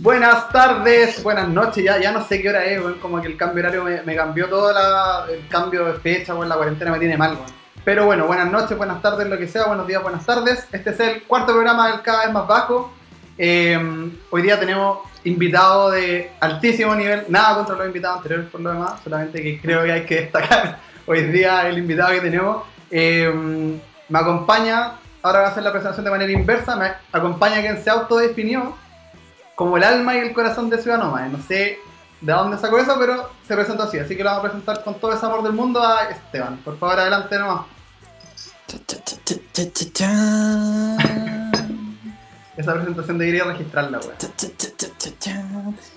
Buenas tardes, buenas noches, ya, ya no sé qué hora es, como que el cambio horario me, cambió todo el cambio de fecha, bueno, la cuarentena me tiene mal, Pero bueno, buenas noches, buenas tardes, lo que sea, buenos días, buenas tardes. Este es el cuarto programa del Cada vez más bajo. Em, hoy día tenemos invitados de altísimo nivel, nada contra los invitados anteriores por lo demás, solamente que creo que hay que destacar hoy día el invitado que tenemos. Em, me acompaña, ahora voy a hacer la presentación de manera inversa, me acompaña quien se autodefinió como el alma y el corazón de Ciudad Nómade. No sé de dónde sacó eso, pero se presentó así. Así que lo vamos a presentar con todo ese amor del mundo a Esteban. Por favor, adelante nomás. Esa presentación debería registrarla, weón.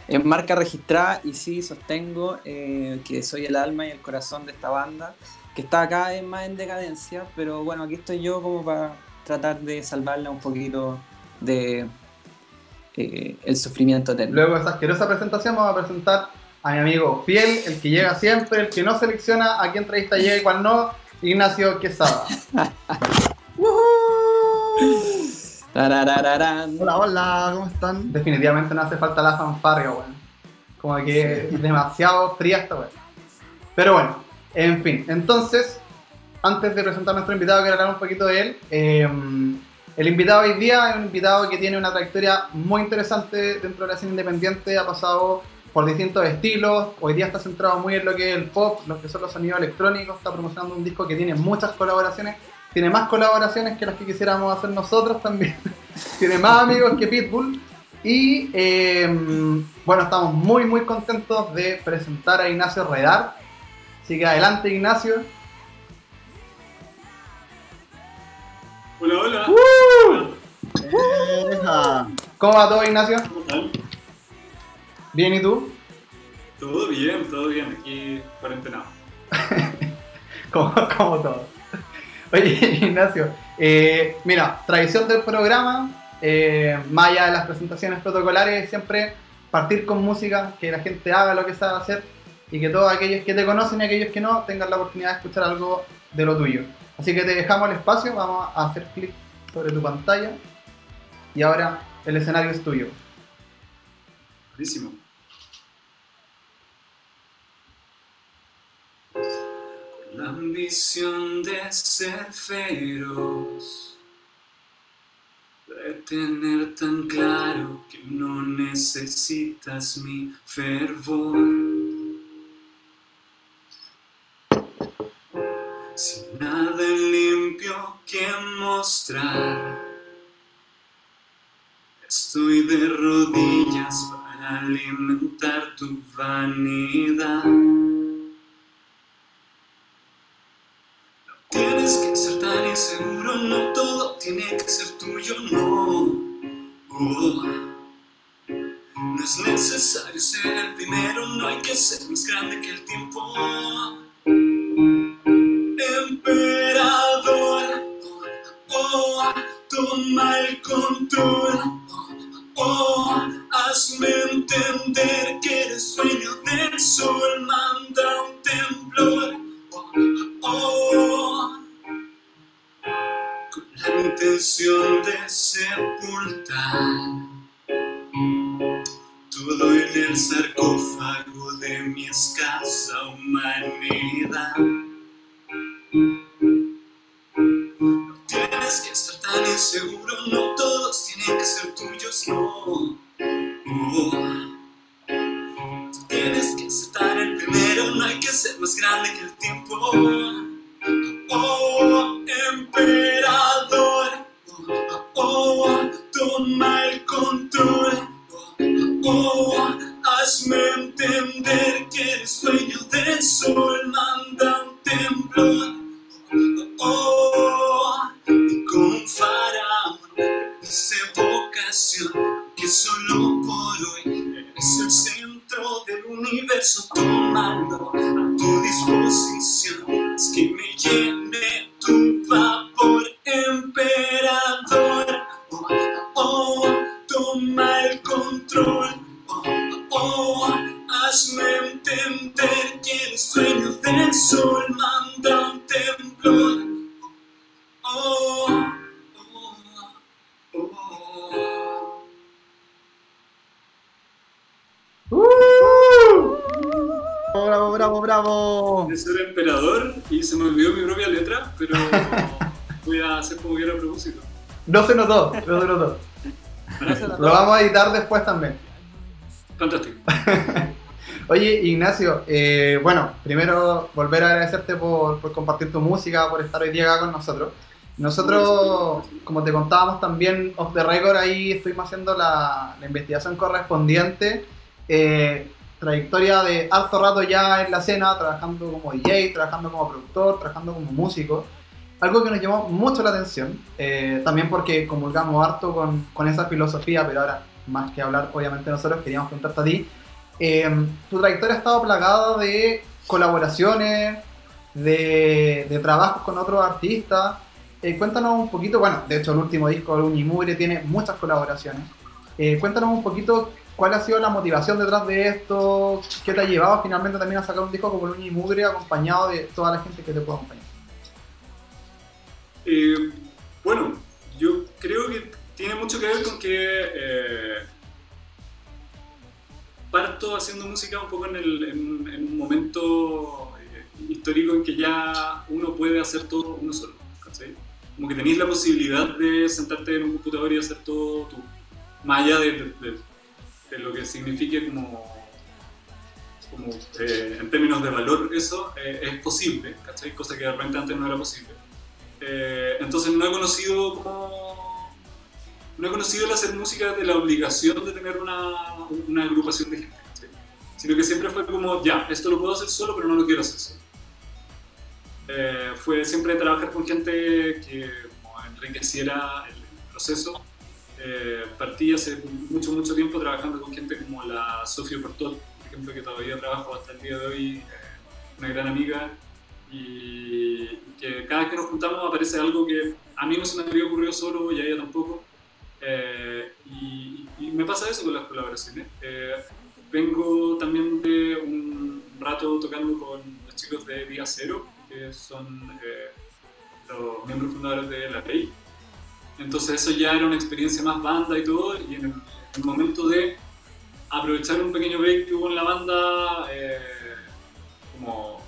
En marca registrada y sí, sostengo eh, que soy el alma y el corazón de esta banda, que está cada vez más en decadencia, pero bueno, aquí estoy yo como para tratar de salvarla un poquito de eh, el sufrimiento eterno. Luego de esa asquerosa presentación vamos a presentar a mi amigo fiel, el que llega siempre, el que no selecciona a quién entrevista llega y cuál no, Ignacio Quesada. hola, hola, ¿cómo están? Definitivamente no hace falta la fanfarria, weón. Como que es demasiado fría esta weón. Pero bueno, en fin, entonces, antes de presentar a nuestro invitado, quiero hablar un poquito de él. Eh, el invitado hoy día es un invitado que tiene una trayectoria muy interesante dentro de la escena independiente, ha pasado por distintos estilos, hoy día está centrado muy en lo que es el pop, lo que son los sonidos electrónicos, está promocionando un disco que tiene muchas colaboraciones, tiene más colaboraciones que las que quisiéramos hacer nosotros también, tiene más amigos que Pitbull y em, bueno, estamos muy muy contentos de presentar a Ignacio Redar, así que adelante Ignacio. Hola, hola. ¿Cómo va todo, Ignacio? ¿Bien y tú? Todo bien, todo bien. Aquí cuarentenado. como, como todo. Oye, Ignacio, eh, mira, tradición del programa, eh, más allá de las presentaciones protocolares, siempre partir con música, que la gente haga lo que sabe hacer y que todos aquellos que te conocen y aquellos que no tengan la oportunidad de escuchar algo de lo tuyo. Así que te dejamos el espacio, vamos a hacer clic sobre tu pantalla y ahora el escenario es tuyo. Buenísimo. La ambición de ser feroz, de tener tan claro que no necesitas mi fervor limpio que mostrar. Estoy de rodillas para alimentar tu vanidad. No tienes que ser tan inseguro, no todo tiene que ser tuyo, no. Oh. No es necesario ser el primero, no hay que ser más grande que el tiempo emperador. Oh, el control. Oh, hazme entender que eres sueño del sol, manda un temblor. Oh, con la intención de sepultar todo en el sarcófago de mi escasa humanidad. Entender que del sol, manda un temblor. Oh, oh, oh. ¡Uh! Bravo, bravo, bravo. de ser emperador y se me olvidó mi propia letra, pero voy a hacer como quiera a propósito. No se notó, no se notó. Lo vamos a editar después también. Fantástico. Oye, Ignacio, eh, bueno, primero volver a agradecerte por, por compartir tu música, por estar hoy día acá con nosotros. Nosotros, como te contábamos también off the record, ahí estuvimos haciendo la, la investigación correspondiente. Eh, trayectoria de harto rato ya en la escena, trabajando como DJ, trabajando como productor, trabajando como músico. Algo que nos llamó mucho la atención, eh, también porque comulgamos harto con, con esa filosofía, pero ahora, más que hablar, obviamente nosotros queríamos preguntarte a ti. Eh, tu trayectoria ha estado plagada de colaboraciones, de, trabajos con otros artistas. Eh, cuéntanos un poquito, bueno, de hecho el último disco de Unimugre tiene muchas colaboraciones. Eh, cuéntanos un poquito cuál ha sido la motivación detrás de esto, qué te ha llevado finalmente también a sacar un disco como el Unimugre acompañado de toda la gente que te puede acompañar. Eh, bueno, yo creo que tiene mucho que ver con que parto haciendo música un poco en, el- en- en un momento eh, histórico en que ya uno puede hacer todo uno solo. ¿cachai? Como que tenéis la posibilidad de sentarte en un computador y hacer todo tú, más allá de, de- de lo que signifique como, como eh, en términos de valor eso, eh, es posible, ¿cachai? cosa que de repente antes no era posible. Eh, entonces no he conocido como no he conocido el hacer música de la obligación de tener una, una agrupación de gente, ¿cachai? sino que siempre fue como, ya, esto lo puedo hacer solo, pero no lo quiero hacer solo. Eh, fue siempre trabajar con gente que como, enriqueciera el proceso. Eh, partí hace mucho, mucho tiempo trabajando con gente como la Sofía Portol, por ejemplo, que todavía trabajo hasta el día de hoy, eh, una gran amiga, y que cada vez que nos juntamos aparece algo que a mí no se me había ocurrido solo y a ella tampoco. Eh, y, y me pasa eso con las colaboraciones. Eh, vengo también de un rato tocando con los chicos de Día Cero, que son eh, los miembros fundadores de La Ley. Entonces eso ya era una experiencia más banda y todo, y en el, en el momento de aprovechar un pequeño break que hubo en la banda, eh, como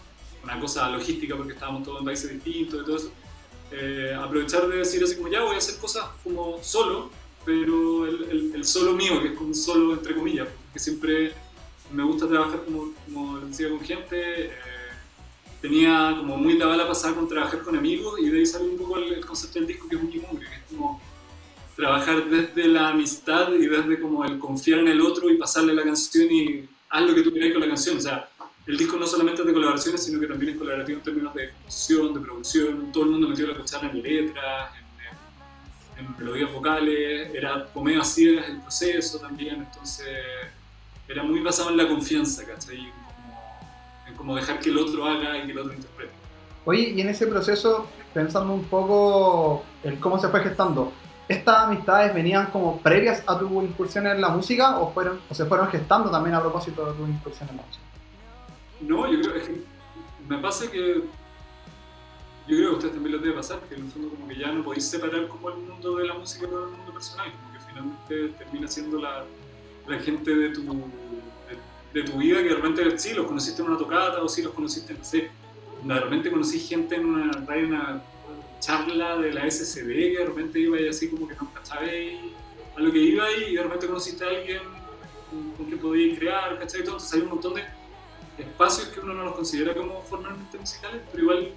una cosa logística porque estábamos todos en países distintos y todo eso, eh, aprovechar de decir así como ya voy a hacer cosas como solo, pero el, el- el solo mío, que es como un solo entre comillas, porque siempre me gusta trabajar como, como decía con gente, eh, tenía como muy la bala pasada con trabajar con amigos y de ahí sale un poco el, el concepto del disco que es un mugre, que es como trabajar desde la amistad y desde como el confiar en el otro y pasarle la canción y haz lo que tú quieras con la canción, o sea, el disco no solamente es de colaboraciones, sino que también es colaborativo en términos de composición, de producción, todo el mundo metió la cuchara en letras, en, melodías vocales, era como medio a ciegas el proceso también, entonces era muy basado en la confianza, ¿cachai? En como, en como dejar que el otro haga y que el otro interprete. Oye, y en ese proceso, pensando un poco en cómo se fue gestando, ¿estas amistades venían como previas a tu incursión en la música o, fueron, o se fueron gestando también a propósito de tu incursión en la música? No, yo creo que me pasa que yo creo que a ustedes también les debe pasar, que en el fondo como que ya no podéis separar como el mundo de la música del mundo personal, como que finalmente termina siendo la, la gente de tu, de, de tu vida que de repente sí los conociste en una tocata o sí los conociste, no sé, de repente conocí gente en una, en una charla de la SCD que de repente iba y así como que no cachabais a lo que iba y de repente conociste a alguien con quien podías crear, ¿cachai? Entonces hay un montón de espacios que uno no los considera como formalmente musicales, pero igual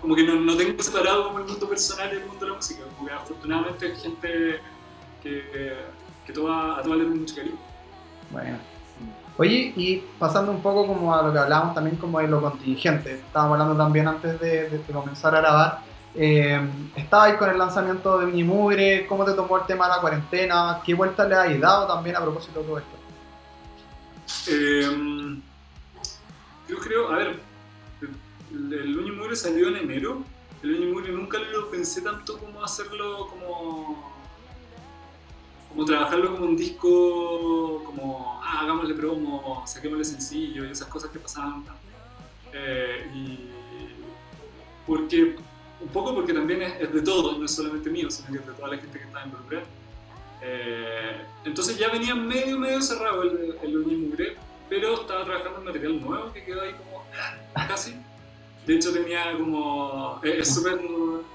como que no, no tengo separado como el mundo personal y el mundo de la música, como que afortunadamente hay gente que, que toda, a todas les doy mucho cariño. Bueno. Oye, y pasando un poco como a lo que hablábamos también como de lo contingente, estábamos hablando también antes de, de- comenzar a grabar, eh, estaba ahí con el lanzamiento de Unimugre, ¿cómo te tomó el tema de la cuarentena? ¿Qué vuelta le has dado también a propósito de todo esto? Eh, yo creo, a ver, el, el Uñi Mugre salió en enero. El Uñi Mugre nunca lo pensé tanto como hacerlo como. como trabajarlo como un disco, como, ah, hagámosle promo, saquémosle sencillo y esas cosas que pasaban. Eh, y. porque. un poco porque también es, es de todo, no es solamente mío, sino que es de toda la gente que está involucrada. Eh, entonces ya venía medio, medio cerrado el, el Uñi Mugre, pero estaba trabajando en material nuevo que quedó ahí como ah, casi. De hecho tenía como, eh, es súper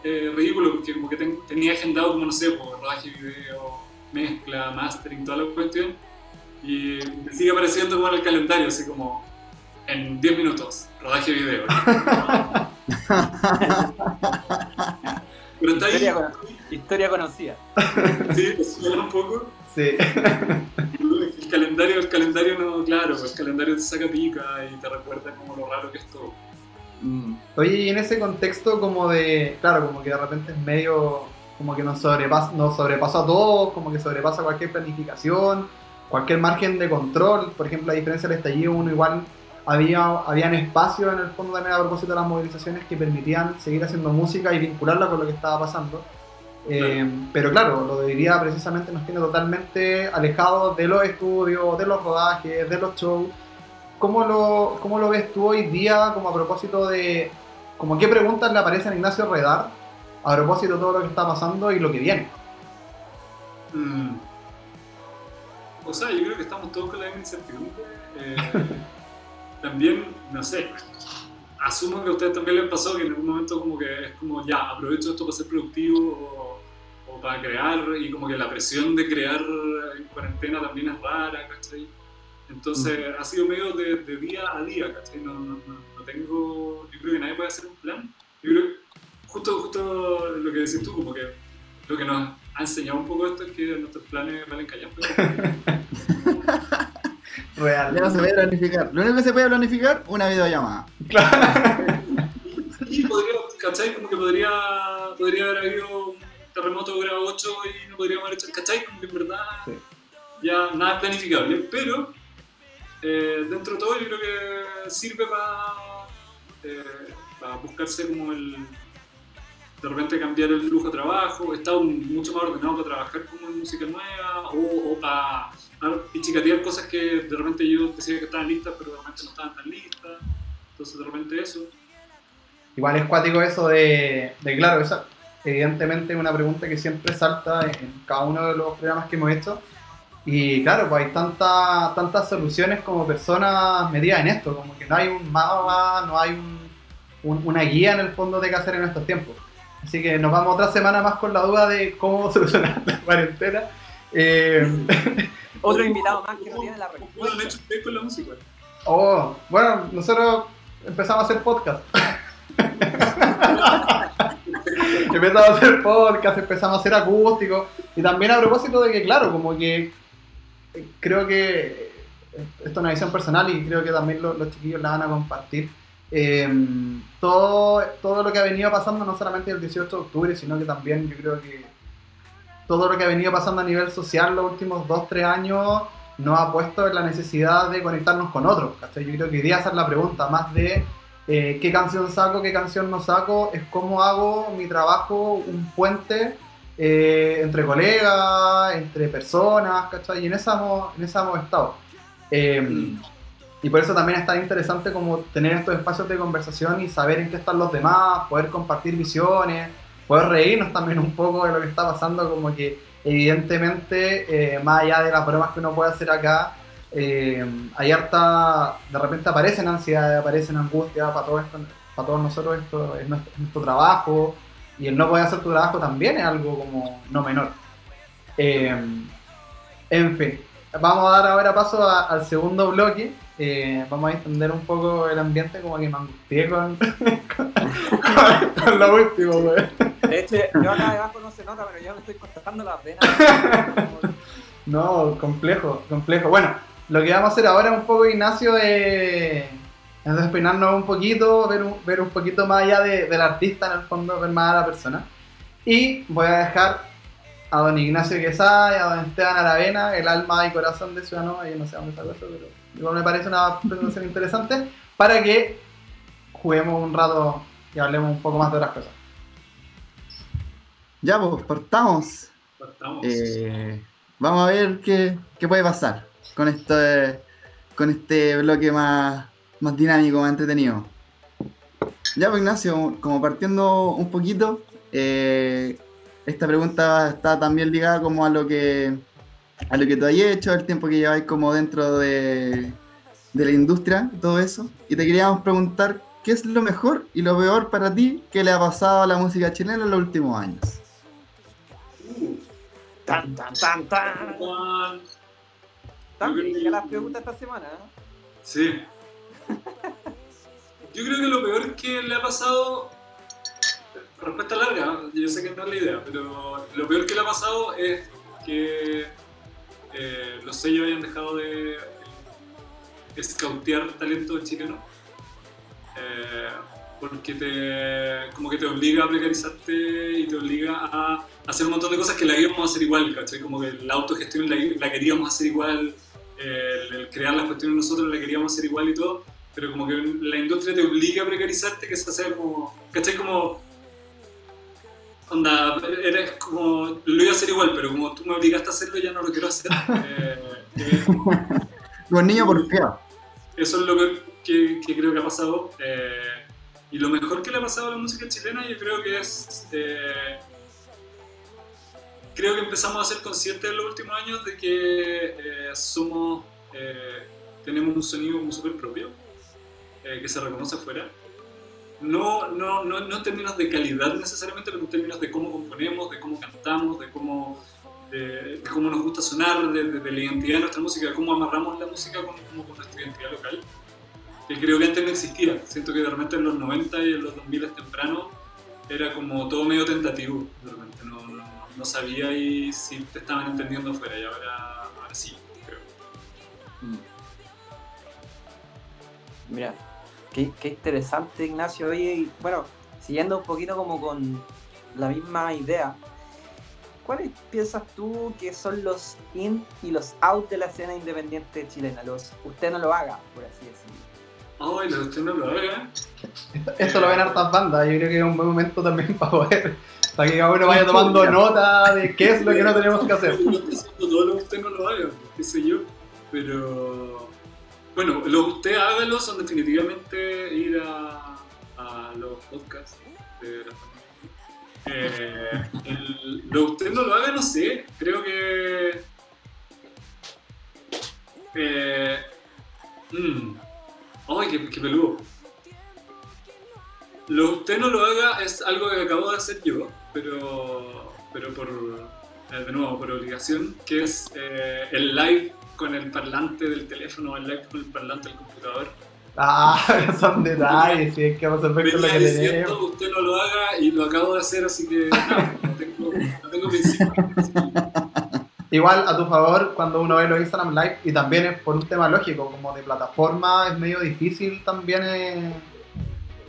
eh, ridículo porque como que ten- tenía agendado como no sé, por rodaje de video, mezcla, mastering, toda la cuestión. Y me sigue apareciendo como en el calendario, así como en 10 minutos, rodaje de video. Pero está ahí, Historia, cono- historia conocida. sí, me suena un poco. Sí. El calendario, el calendario no, claro, pues el calendario te saca pica y te recuerda como lo raro que es todo. Mm. Oye, y en ese contexto como de, claro, como que de repente es medio, como que nos sobrepasa, nos sobrepasa a todos, como que sobrepasa cualquier planificación, cualquier margen de control. Por ejemplo, a diferencia del estallido, uno igual había habían espacios en el fondo también a propósito de las movilizaciones que permitían seguir haciendo música y vincularla con lo que estaba pasando. Eh, pero claro, lo de hoy día precisamente nos tiene totalmente alejados de los estudios, de los rodajes, de los shows. ¿Cómo lo, ¿Cómo lo ves tú hoy día como a propósito de, como qué preguntas le aparecen a Ignacio Redar a propósito de todo lo que está pasando y lo que viene? Mm. O sea, yo creo que estamos todos con la misma incertidumbre. Eh, también, no sé, asumo que a ustedes también les pasó que en algún momento como que es como, ya, aprovecho esto para ser productivo o, o para crear y como que la presión de crear en cuarentena también es rara, ¿cachai? Entonces ha sido medio de, de día a día, ¿cachai? No, no, no, no tengo, yo creo que nadie puede hacer un plan. Yo creo que justo, justo lo que decís tú, como que lo que nos ha enseñado un poco esto es que nuestros planes valen callar. Real. Ya no se puede planificar. Lo único que se puede planificar, una videollamada. Y podría, ¿cachai? Como que podría, podría haber habido un terremoto de grado 8 y no podríamos haber hecho, ¿cachai? Como que en verdad Sí. ya nada es planificable, pero eh, dentro de todo yo creo que sirve para, eh, para buscarse como el de repente cambiar el flujo de trabajo, está mucho más ordenado para trabajar como en música nueva o, o para pichicatear cosas que de repente yo decía que estaban listas pero de repente no estaban tan listas, entonces de repente eso. Igual es cuático eso de, de claro, esa evidentemente es una pregunta que siempre salta en cada uno de los programas que hemos hecho. Y claro, pues hay tanta- tantas soluciones como personas metidas en esto, como que no hay un mapa, no hay un- un- una guía en el fondo de qué hacer en estos tiempos. Así que nos vamos otra semana más con la duda de cómo solucionar la cuarentena. Eh, Otro invitado más que no tiene la ¿Cómo lo han respuesta. hecho ustedes con la música? oh, bueno, nosotros empezamos a hacer podcast. empezamos a hacer podcast, empezamos a hacer acústico. Y también a propósito de que, claro, como que creo que esto es una visión personal y creo que también lo- los chiquillos la van a compartir. Eh, todo, todo lo que ha venido pasando, no solamente el 18 de octubre, sino que también yo creo que todo lo que ha venido pasando a nivel social los últimos 2-3 años nos ha puesto en la necesidad de conectarnos con otros. ¿cachai? Yo creo que día esa es la pregunta, más de eh, qué canción saco, qué canción no saco, es cómo hago mi trabajo un puente eh, entre colegas, entre personas, ¿cachai? Y en esa hemos, en esa hemos estado. Eh, y por eso también es tan interesante como tener estos espacios de conversación y saber en qué están los demás, poder compartir visiones, poder reírnos también un poco de lo que está pasando, como que evidentemente, eh, más allá de las bromas que uno puede hacer acá, eh, hay harta, de repente aparecen ansiedades, aparecen angustias para todo para todos nosotros esto es nuestro trabajo y el no poder hacer tu trabajo también es algo como no menor. Eh, en fin, vamos a dar ahora paso a- al segundo bloque. Eh, vamos a extender un poco el ambiente, como que me angustié con, con, con lo último, güey. De hecho, yo acá debajo no se nota, pero yo me estoy cortando las venas. No, complejo, complejo. Bueno, lo que vamos a hacer ahora un poco, Ignacio, es, es despeinarnos un poquito, ver un, ver un poquito más allá de- del artista en el fondo, ver más a la persona. Y voy a dejar a don Ignacio Quesada y a don Esteban Aravena, el alma y corazón de Ciudadano, yo no sé dónde sacó eso, pero igual me parece una presentación interesante, para que juguemos un rato y hablemos un poco más de otras cosas. Ya, pues, partamos. Partamos. Eh, vamos a ver qué, qué puede pasar con este, con este bloque más, más dinámico, más entretenido. Ya, pues Ignacio, como partiendo un poquito, eh, esta pregunta está también ligada como a lo que a lo que tú has hecho, el tiempo que lleváis como dentro de, de la industria, todo eso. Y te queríamos preguntar qué es lo mejor y lo peor para ti que le ha pasado a la música chilena en los últimos años. Tan, tan, tan, tan. Tan que- difícil las preguntas esta semana. ¿eh? Sí. Yo creo que lo peor que le ha pasado, respuesta larga, yo sé que no es la idea, pero lo peor que le ha pasado es que eh, los sellos hayan dejado de escautear talento chileno. Eh, porque te, como que te obliga a precarizarte y te obliga a hacer un montón de cosas que la íbamos a hacer igual, ¿cachai? Como que la autogestión la, la queríamos hacer igual, eh, el, el crear las cuestiones nosotros la queríamos hacer igual y todo, pero como que la industria te obliga a precarizarte, que es hacer como, ¿cachai? Como, onda, eres como, lo iba a hacer igual, pero como tú me obligaste a hacerlo, ya no lo quiero hacer. Eh, eh, Los niños porfiados. eso es lo que, que creo que ha pasado. eh, y lo mejor que le ha pasado a la música chilena, yo creo que es. eh, creo que empezamos a ser conscientes en los últimos años de que eh, somos. eh, tenemos un sonido como súper propio, eh, que se reconoce afuera. No, no, no, no en términos de calidad necesariamente, pero en términos de cómo componemos, de cómo cantamos, de cómo, de, de cómo nos gusta sonar, de, de- de la identidad de nuestra música, de cómo amarramos la música con, como con nuestra identidad local. Que creo que antes no existía. Siento que de repente en los 90 y en los 2000 temprano era como todo medio tentativo. De repente no, no, no sabía y si te estaban entendiendo afuera y ahora, ahora sí, creo. Mira, qué, qué interesante, Ignacio. Oye, y bueno, siguiendo un poquito como con la misma idea, ¿cuáles piensas tú que son los in y los out de la escena independiente chilena? Los usted no lo haga, por así decirlo. Ay, la cuestión no lo haga. Esto lo ven hartas bandas, yo creo que es un buen momento también para poder, para que cada uno vaya tomando nota de qué es lo que no tenemos que hacer. Yo estoy haciendo todo lo que usted no lo haga, qué sé yo. Pero bueno, lo que usted hágalo son definitivamente ir a, los podcasts de la. Eh, el- lo usted no lo haga, no sé. Creo que. Eh, mm, ay, qué, peludo. Lo usted no lo haga es algo que acabo de hacer yo, pero, pero por, eh, de nuevo, por obligación, que es eh, el live con el parlante del teléfono, el live con el parlante del computador. Ah, son detalles, sí, es que vamos a ver con lo que diciendo tenemos. que usted no lo haga y lo acabo de hacer, así que nada, no tengo, no tengo principio. Igual, a tu favor, cuando uno ve los Instagram Live, y también es por un tema lógico, como de plataforma, es medio difícil también eh,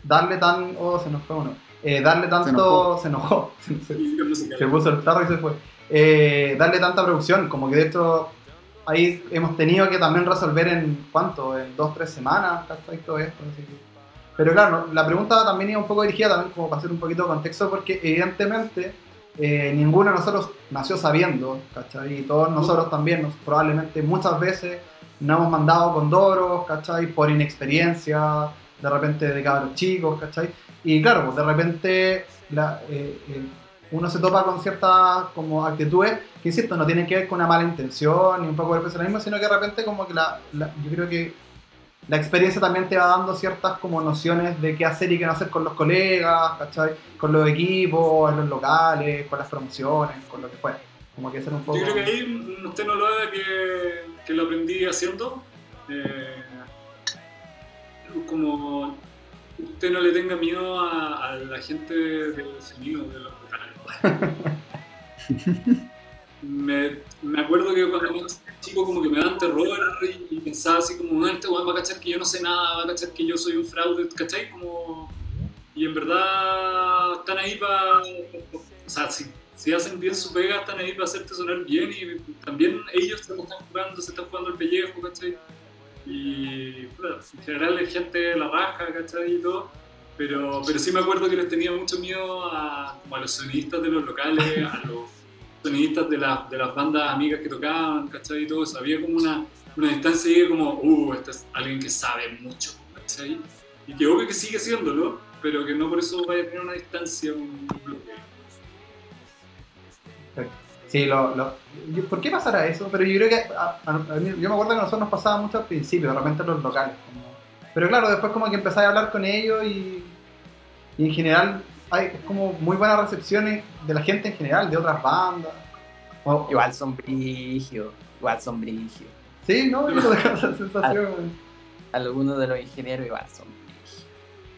darle tan. Oh, se nos fue uno. Eh, darle tanto. Se enojó. Se, se- Música musical. se puso el tarro y se fue. Eh, darle tanta producción, como que de hecho ahí hemos tenido que también resolver en cuánto, en dos, tres semanas, ¿cachai? Todo esto, así que- Pero claro, la pregunta también iba un poco dirigida también como para hacer un poquito de contexto, porque evidentemente eh, ninguno de nosotros nació sabiendo, ¿cachai? Y todos nosotros también, nos- probablemente muchas veces nos hemos mandado con doros, ¿cachai? Por inexperiencia, de repente de cabros chicos, ¿cachai? Y claro, pues de repente la, eh, eh, uno se topa con ciertas como actitudes que, insisto, no tienen que ver con una mala intención ni un poco de personalismo, sino que de repente como que la, la- yo creo que la experiencia también te va dando ciertas como nociones de qué hacer y qué no hacer con los colegas. Con los equipos, en los locales, con las promociones, con lo que fuera. Como que ser un poco... Yo creo que ahí usted no lo haga que, que lo aprendí haciendo. Eh, como usted no le tenga miedo a, la gente del sonido, de los. Me, me acuerdo que cuando era chico como que me daban terror y, y pensaba así como, este weón va a cachar que yo no sé nada, va a cachar que yo soy un fraude, ¿cachai? Como... Y en verdad están ahí para... O sea, si si hacen bien su pega, están ahí para hacerte sonar bien y también ellos se están jugando, se están jugando el pellejo, ¿cachai? Y bueno, en general es gente de la raja, ¿cachai? Y todo. Pero, pero sí me acuerdo que les tenía mucho miedo a, a los sonidistas de los locales, a los sonidistas de, la- de las bandas amigas que tocaban, ¿cachai? Y todo eso. Había como una, una distancia ahí como, uh, este es alguien que sabe mucho, ¿cachai? Y que obvio que sigue siéndolo, pero que no por eso vaya a tener una distancia, un bloque. Sí, lo, lo- ¿por qué pasará eso? Pero yo creo que, a- a- yo me acuerdo que a nosotros nos pasaba mucho al principio, de repente en los locales. como- pero claro, después como que empezáis a hablar con ellos y, y en general hay es como muy buenas recepciones de la gente en general, de otras bandas. O- Igual son brígidos, igual son brígidos. Sí, ¿no? Yo tengo esa sensación. Algunos de los ingenieros igual son.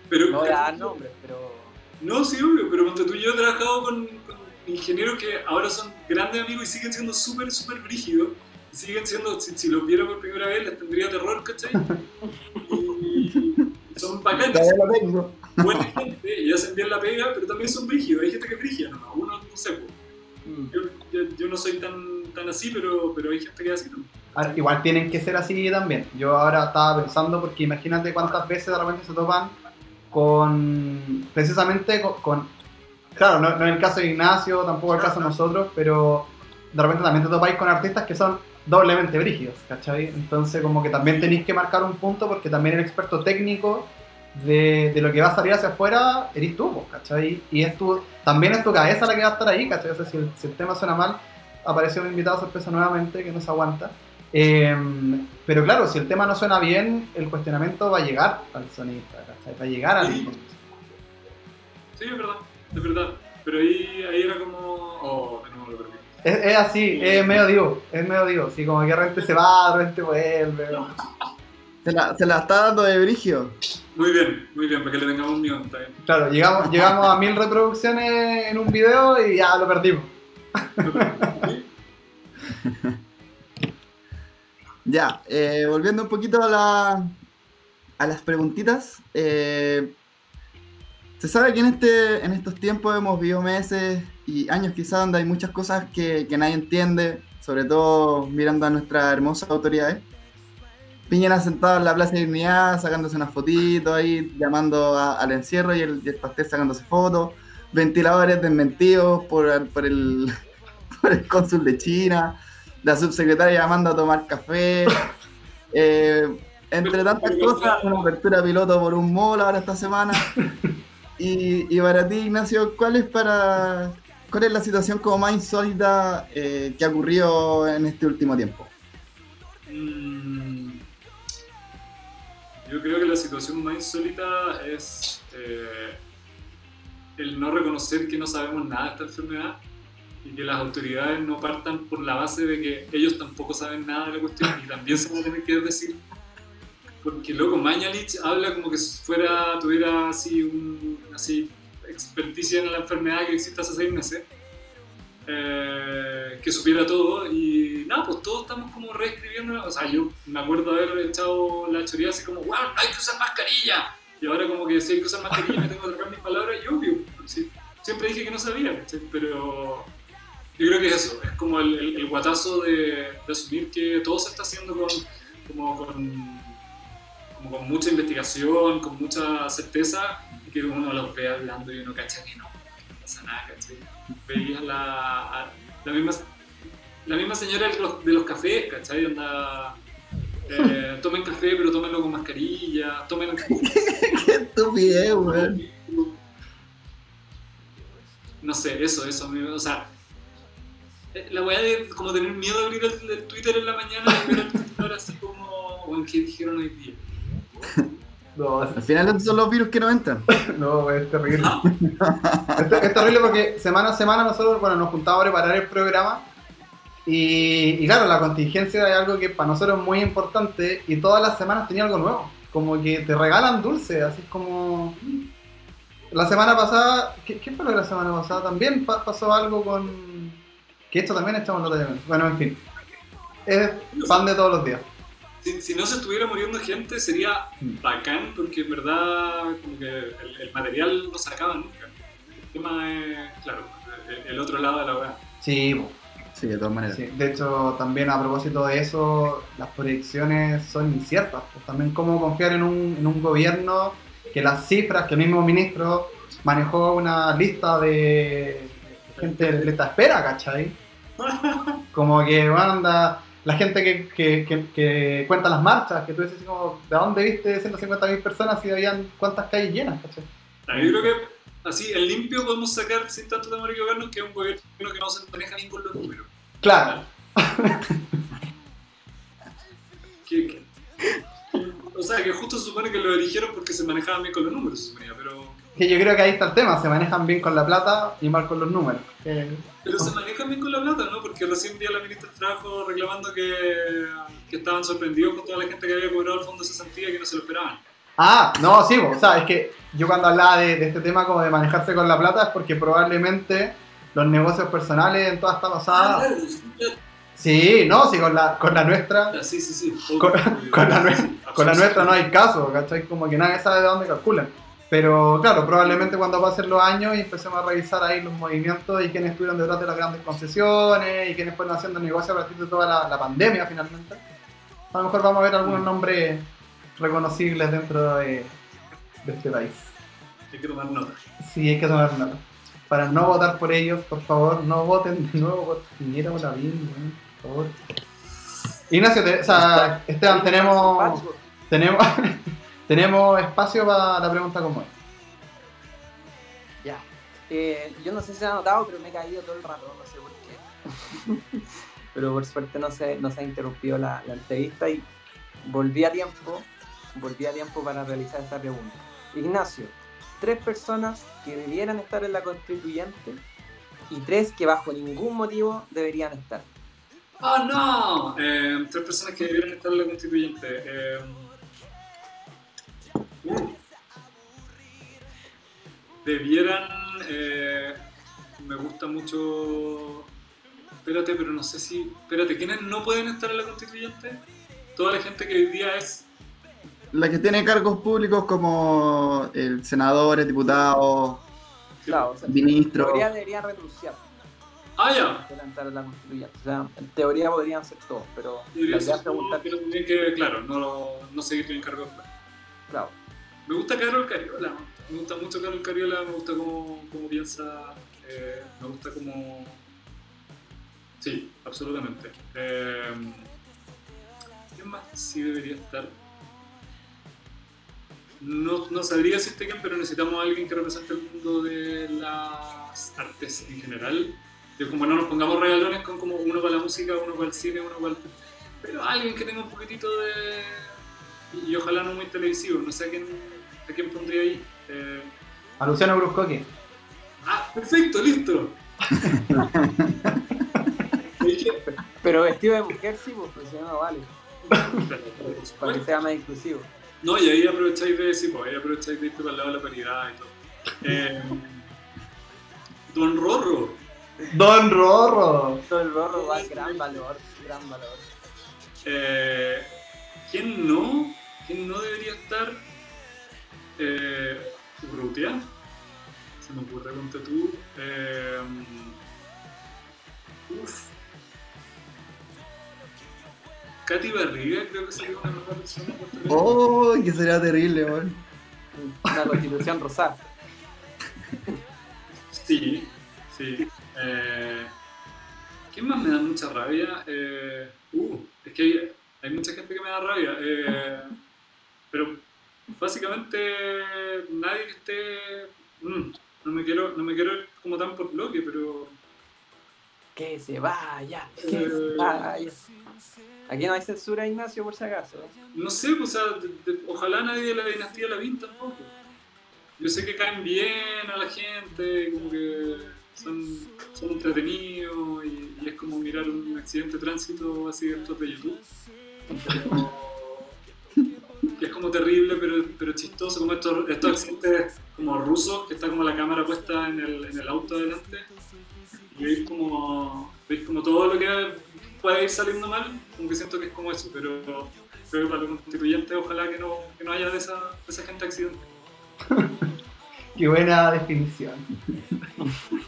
Pero, No voy a dar nombres, pero No, sí, obvio, pero ponte tú y yo he trabajado con, con ingenieros que ahora son grandes amigos y siguen siendo súper, súper brígidos. Y siguen siendo, si, si los viera por primera vez, les tendría terror, ¿cachai? Y son Todavía lo tengo. buena gente y hacen bien la pega, pero también son brígidos. Hay gente que es brígida, ¿no? Uno no sé, pues. mm, yo, yo, yo no soy tan, tan así, pero, pero hay gente que es así también. Ah, Igual tienen que ser así también. Yo ahora estaba pensando, porque imagínate cuántas veces de repente se topan con, precisamente con, con- claro, no, no es el caso de Ignacio, tampoco el caso de nosotros, pero de repente también te topáis con artistas que son doblemente brígidos, ¿cachai? Entonces como que también tenéis que marcar un punto porque también el experto técnico de, de lo que va a salir hacia afuera eres tú, pues, ¿cachai? Y es tu, también es tu cabeza la que va a estar ahí, ¿cachai? O sea, si el, si el tema suena mal, aparece un invitado sorpresa nuevamente que no se aguanta. Eh, pero claro, si el tema no suena bien, el cuestionamiento va a llegar al sonista, ¿cachai? Va a llegar al Sí. Sí, es verdad, es verdad. Pero ahí, ahí era como. Oh, de nuevo lo perdí. Es, es así, es medio divo, es medio divo. Sí, como que de repente se va, de repente vuelve. ¿no? Se la, se la está dando de brigio. Muy bien, muy bien, para que le tengamos miedo, está bien. Claro, llegamos, llegamos a mil reproducciones en un video y ya lo perdimos. Ya, eh, volviendo un poquito a, la, a las preguntitas. eh, se sabe que en, este, en estos tiempos hemos vivido meses y años quizás donde hay muchas cosas que, que nadie entiende, sobre todo mirando a nuestras hermosas autoridades. Piñera sentado en la Plaza de Dignidad, sacándose unas fotitos ahí, llamando a- al encierro y el, y el pastel sacándose fotos. Ventiladores desmentidos por, por, el, por el cónsul de China. La subsecretaria llamando a tomar café. eh, entre tantas cosas, una apertura piloto por un mall ahora esta semana. Y, y para ti, Ignacio, ¿cuál es para cuál es la situación como más insólita eh, que ha ocurrido en este último tiempo? Mm, Yo creo que la situación más insólita es eh, el no reconocer que no sabemos nada de esta enfermedad y que las autoridades no partan por la base de que ellos tampoco saben nada de la cuestión y también se van a tener que decir. Porque loco, Mañalich habla como que fuera, tuviera así un así experticia en la enfermedad que existe hace seis meses eh, que supiera todo y nada, pues todos estamos como reescribiendo, o sea, yo me acuerdo haber echado la choría así como, wow, hay que usar mascarilla, y ahora como que si hay que usar mascarilla me tengo que tragar mis palabras y obvio, sí, siempre dije que no sabía, ¿cachai? pero yo creo que es eso, es como el, el, el guatazo de, de asumir que todo se está haciendo con, como con, como con mucha investigación, con mucha certeza, y que uno los ve hablando y uno cacha que no, no pasa nada, ¿cachai? veías la, la misma la misma señora de los, de los cafés, ¿cachai? Onda, eh, tomen café, pero tómenlo con mascarilla, tomen... ¡Qué estupidez, weón! No sé, eso, eso, o sea, eh, la weá de como tener miedo de abrir el, el Twitter en la mañana y ver el Twitter así como, bueno, ¿qué dijeron hoy día? No, Al final son los virus que no entran. no, es terrible. es, es terrible porque semana a semana nosotros bueno, nos juntamos a preparar el programa y, y claro, la contingencia es algo que para nosotros es muy importante y todas las semanas tenía algo nuevo. Como que te regalan dulce, así como... La semana pasada, ¿qué, qué fue lo de la semana pasada? También pa- pasó algo con... Que esto también echamos nota de. Bueno, en fin. Es pan de todos los días. Si, si no se estuviera muriendo gente sería bacán porque en verdad como que el, el material no se acaba nunca. tema es, claro, el, el otro lado de la weá. Sí. Sí, de todas maneras. Sí, de hecho, también a propósito de eso, las proyecciones son inciertas. Pues también cómo confiar en un, en un gobierno que las cifras que el mismo ministro manejó una lista de gente de lista de espera, ¿cachai? Como que bueno, anda la gente que, que, que- que cuenta las marchas, que tú dices como, ¿de dónde viste 150.000 personas y habían cuántas calles llenas, ¿cachai? Yo creo que así, en limpio podemos sacar sin tanto temor a equivocarnos que es un gobierno que no se maneja bien con los números. Claro, Que- que- o sea, que justo se supone que lo eligieron porque se manejaban bien con los números, se suponía, pero, que yo creo que ahí está el tema, se manejan bien con la plata y mal con los números. Pero se manejan bien con la plata, ¿no? Porque recién vi a la ministra del Trabajo reclamando que, que estaban sorprendidos con toda la gente que había cobrado el fondo de cesantía y que no se lo esperaban. Ah, no, sí, o sea, es que yo cuando hablaba de, de este tema como de manejarse con la plata es porque probablemente los negocios personales en toda esta Ah, pasada... claro, sí, no, sí, con la, con la nuestra... claro, sí, sí. sí. Con, con la, con la nuestra no hay caso, ¿cachai? Como que nadie sabe de dónde calculan. Pero claro, probablemente cuando pasen los años y empecemos a revisar ahí los movimientos y quiénes estuvieron detrás de las grandes concesiones y quiénes fueron haciendo negocio a partir de toda la, la pandemia finalmente, a lo mejor vamos a ver algunos nombres reconocibles dentro de, de este país. Hay que tomar nota. Sí, hay que tomar nota. Para no votar por ellos, por favor, no voten de nuevo por Piñera o Lavín, por favor. Ignacio, te- o sea, Esteban, tenemos, tenemos, tenemos espacio para la pregunta como es. Ya. Eh, yo no sé si se ha notado, pero me he caído todo el rato, no sé por qué. pero por suerte no se, no se ha interrumpido la, la entrevista y volví a tiempo, volví a tiempo para realizar esta pregunta. Ignacio, tres personas que debieran estar en la constituyente y tres que bajo ningún motivo deberían estar. ¡Ah, no! Eh, tres personas que debieran estar en la constituyente. Eh, uh, debieran. eh, me gusta mucho. Espérate, pero no sé si. Espérate, ¿quiénes no pueden estar en la constituyente? Toda la gente que hoy día es. La que tiene cargos públicos como el senadores, diputados, Claro, o sea, en ministros. teoría deberían renunciar ¡Ah, ya! entrar en la constituyente. O sea, en teoría podrían ser todos, pero Debería la idea ser pero también que, claro, no, no seguir en cargo después. claro. Me gusta Carol Cariola, me gusta mucho Carol Cariola, me gusta cómo, cómo piensa, eh, me gusta cómo... Sí, absolutamente. Eh, ¿Quién más sí debería estar? No, no sabría decirte quién, pero necesitamos alguien que represente el mundo de las artes en general. De como no nos pongamos regalones con como uno para la música, uno para el cine, uno para. Pero alguien que tenga un poquitito de... Y ojalá no muy televisivo, no sé quién, a quién pondría ahí. Eh, A Luciano Bruscoque. Ah, perfecto, listo. Pero vestido de mujer sí, pues, si no, no vale. por Para que sea más inclusivo. No, y ahí aprovecháis de sí, pues ahí aprovecháis de irte para el lado de la paridad y todo. Eh, Don Rorro. Don Rorro. Todo el rorro da gran valor, gran valor. Eh, ¿Quién no? ¿Quién no debería estar? Eh, Urrutia. Se me ocurre, ponte tú. Eh, uf. Katy Barriga creo que sería una mejor persona. ¡Oh! Que sería terrible, weón. Una constitución rosada. Sí, sí. Eh, ¿Quién más me da mucha rabia? Eh, uh, es que hay, hay mucha gente que me da rabia. eh, pero básicamente nadie que esté. mm, no me quiero, no me quiero ir como tan por bloque, pero. Que se vaya, que Eh, se vaya. Aquí no hay censura, Ignacio, por si acaso. ¿eh? No sé, pues, o sea, de- de- ojalá nadie de la dinastía Lavín tampoco. Yo sé que caen bien a la gente, como que son, son entretenidos y, y es como mirar un accidente de tránsito así de estos de YouTube. Pero- como terrible, pero, pero chistoso, como estos, estos accidentes como rusos, que está como la cámara puesta en el, en el auto adelante y veis como, veis como todo lo que puede ir saliendo mal, como que siento que es como eso, pero creo que para los constituyentes ojalá que no, que no haya de esa, de esa gente accidente. Qué buena definición.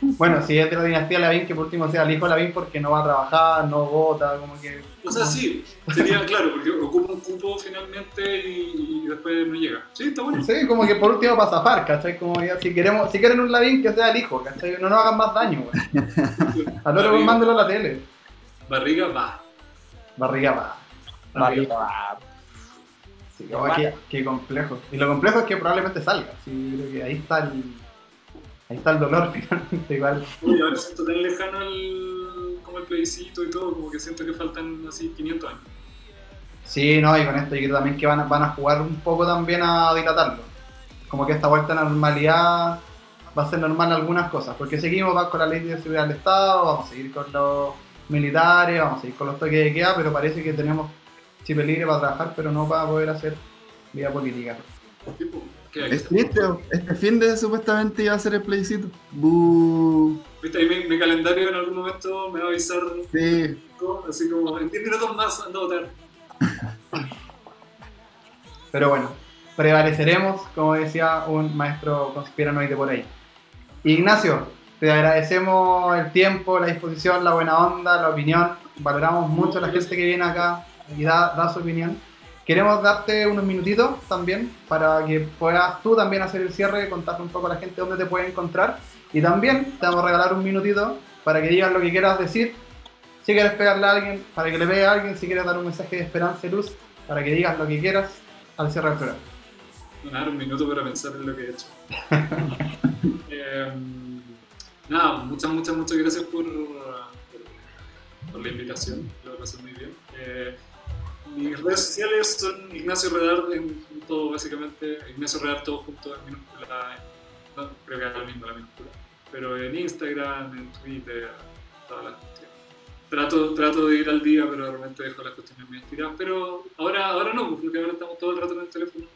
Bueno, si es de la dinastía Lavín, que por último sea el hijo de Lavín porque no va a trabajar, no vota, como que. O sea, sí, sería claro, porque ocupa un cupo finalmente y, y después no llega. Sí, está bueno. Sí, como que por último para zafar, ¿cachai? Como ya, si queremos, si quieren un Lavín, que sea el hijo, ¿cachai? No nos hagan más daño, weón. Al otro, mándelo a la tele. Barriga va. Barriga va. Barriga. Sí, qué complejo. Y lo complejo es que probablemente salga. Sí, creo que ahí está el. Ahí está el dolor finalmente, igual. Uy, ahora siento tan lejano el, como el plebiscito y todo, como que siento que faltan así 500 años. Sí, no, y con esto yo creo también que van a, van a jugar un poco también a dilatarlo. Como que esta vuelta a la normalidad va a ser normal algunas cosas, porque seguimos va con la ley de seguridad del Estado, vamos a seguir con los militares, vamos a seguir con los toques de queda, pero parece que tenemos chip libre para trabajar, pero no para poder hacer vida política. Es triste, este fin de supuestamente iba a ser el plebiscito. Bú. Viste, ahí mi, mi calendario en algún momento me va a avisar, Sí, así como en 10 minutos más ando a votar. Pero bueno, prevaleceremos, como decía un maestro conspiranoide por ahí. Ignacio, te agradecemos el tiempo, la disposición, la buena onda, la opinión. Valoramos mucho a la gente que viene acá y da, da su opinión. Queremos darte unos minutitos también para que puedas tú también hacer el cierre, contarle un poco a la gente dónde te puede encontrar. Y también te vamos a regalar un minutito para que digas lo que quieras decir. Si quieres pegarle a alguien, para que le pegue a alguien. Si quieres dar un mensaje de esperanza y luz, para que digas lo que quieras al cierre del programa. Dar un minuto para pensar en lo que he hecho. Eh, nada, muchas, muchas, muchas gracias por, por, por la invitación. Lo pasé muy bien. Eh, mis redes sociales son Ignacio Redar en todo, básicamente. Ignacio Redar todo junto en minúscula. No, creo que es lo mismo la minúscula. Pero en Instagram, en Twitter, todas las cuestiones. Trato, trato de ir al día, pero de repente dejo las cuestiones muy estiradas. Pero ahora, ahora no, porque ahora estamos todo el rato en el teléfono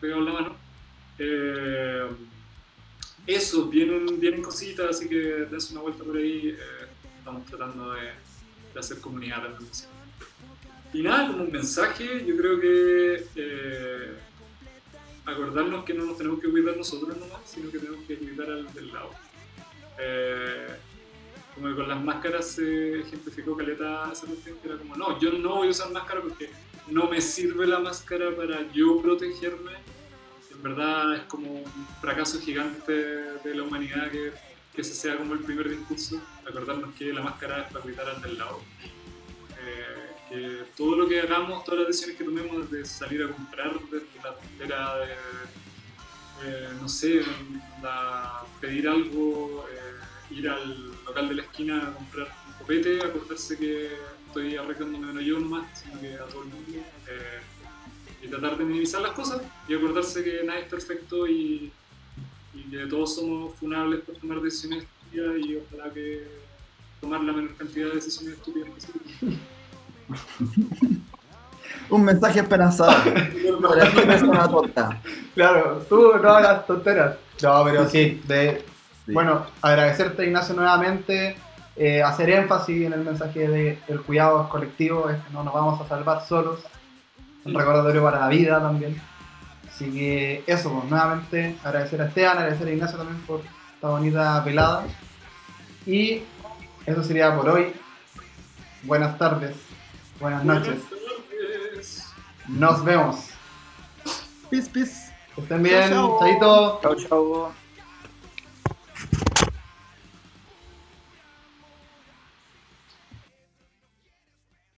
pegado en la mano. Eh, eso, vienen, vienen cositas, así que dense una vuelta por ahí. eh, estamos tratando de, de hacer comunidad también. así. Y nada, como un mensaje, yo creo que eh, acordarnos que no nos tenemos que cuidar nosotros nomás, sino que tenemos que cuidar al del lado. Eh, como que con las máscaras se ejemplificó Caleta esa cuestión que era como, no, yo no voy a usar máscara porque no me sirve la máscara para yo protegerme. En verdad es como un fracaso gigante de la humanidad que, que ese sea como el primer discurso, acordarnos que la máscara es para cuidar al del lado. Eh, todo lo que hagamos, todas las decisiones que tomemos, desde salir a comprar, desde la tontera de, eh, no sé, la- pedir algo, eh, ir al local de la esquina a comprar un copete, acordarse que estoy arreglándome no yo nomás, sino que a todo el mundo. eh, y tratar de minimizar las cosas y acordarse que nadie es perfecto y, que todos somos funables por tomar decisiones y ojalá que tomar la menor cantidad de decisiones estúpidas posible. un mensaje esperanzador. Tonta. Claro, tú no hagas tonteras. No, pero sí, de, Sí. bueno, agradecerte Ignacio nuevamente, eh, hacer énfasis en el mensaje de el cuidado colectivo, es que no nos vamos a salvar solos, un recordatorio para la vida también. Así que eso, pues, nuevamente agradecer a Esteban, agradecer a Ignacio también por esta bonita velada. Y eso sería por hoy. Buenas tardes, buenas noches, nos vemos. Pis, pis. Que estén bien, Chao, chao. Chau, chau.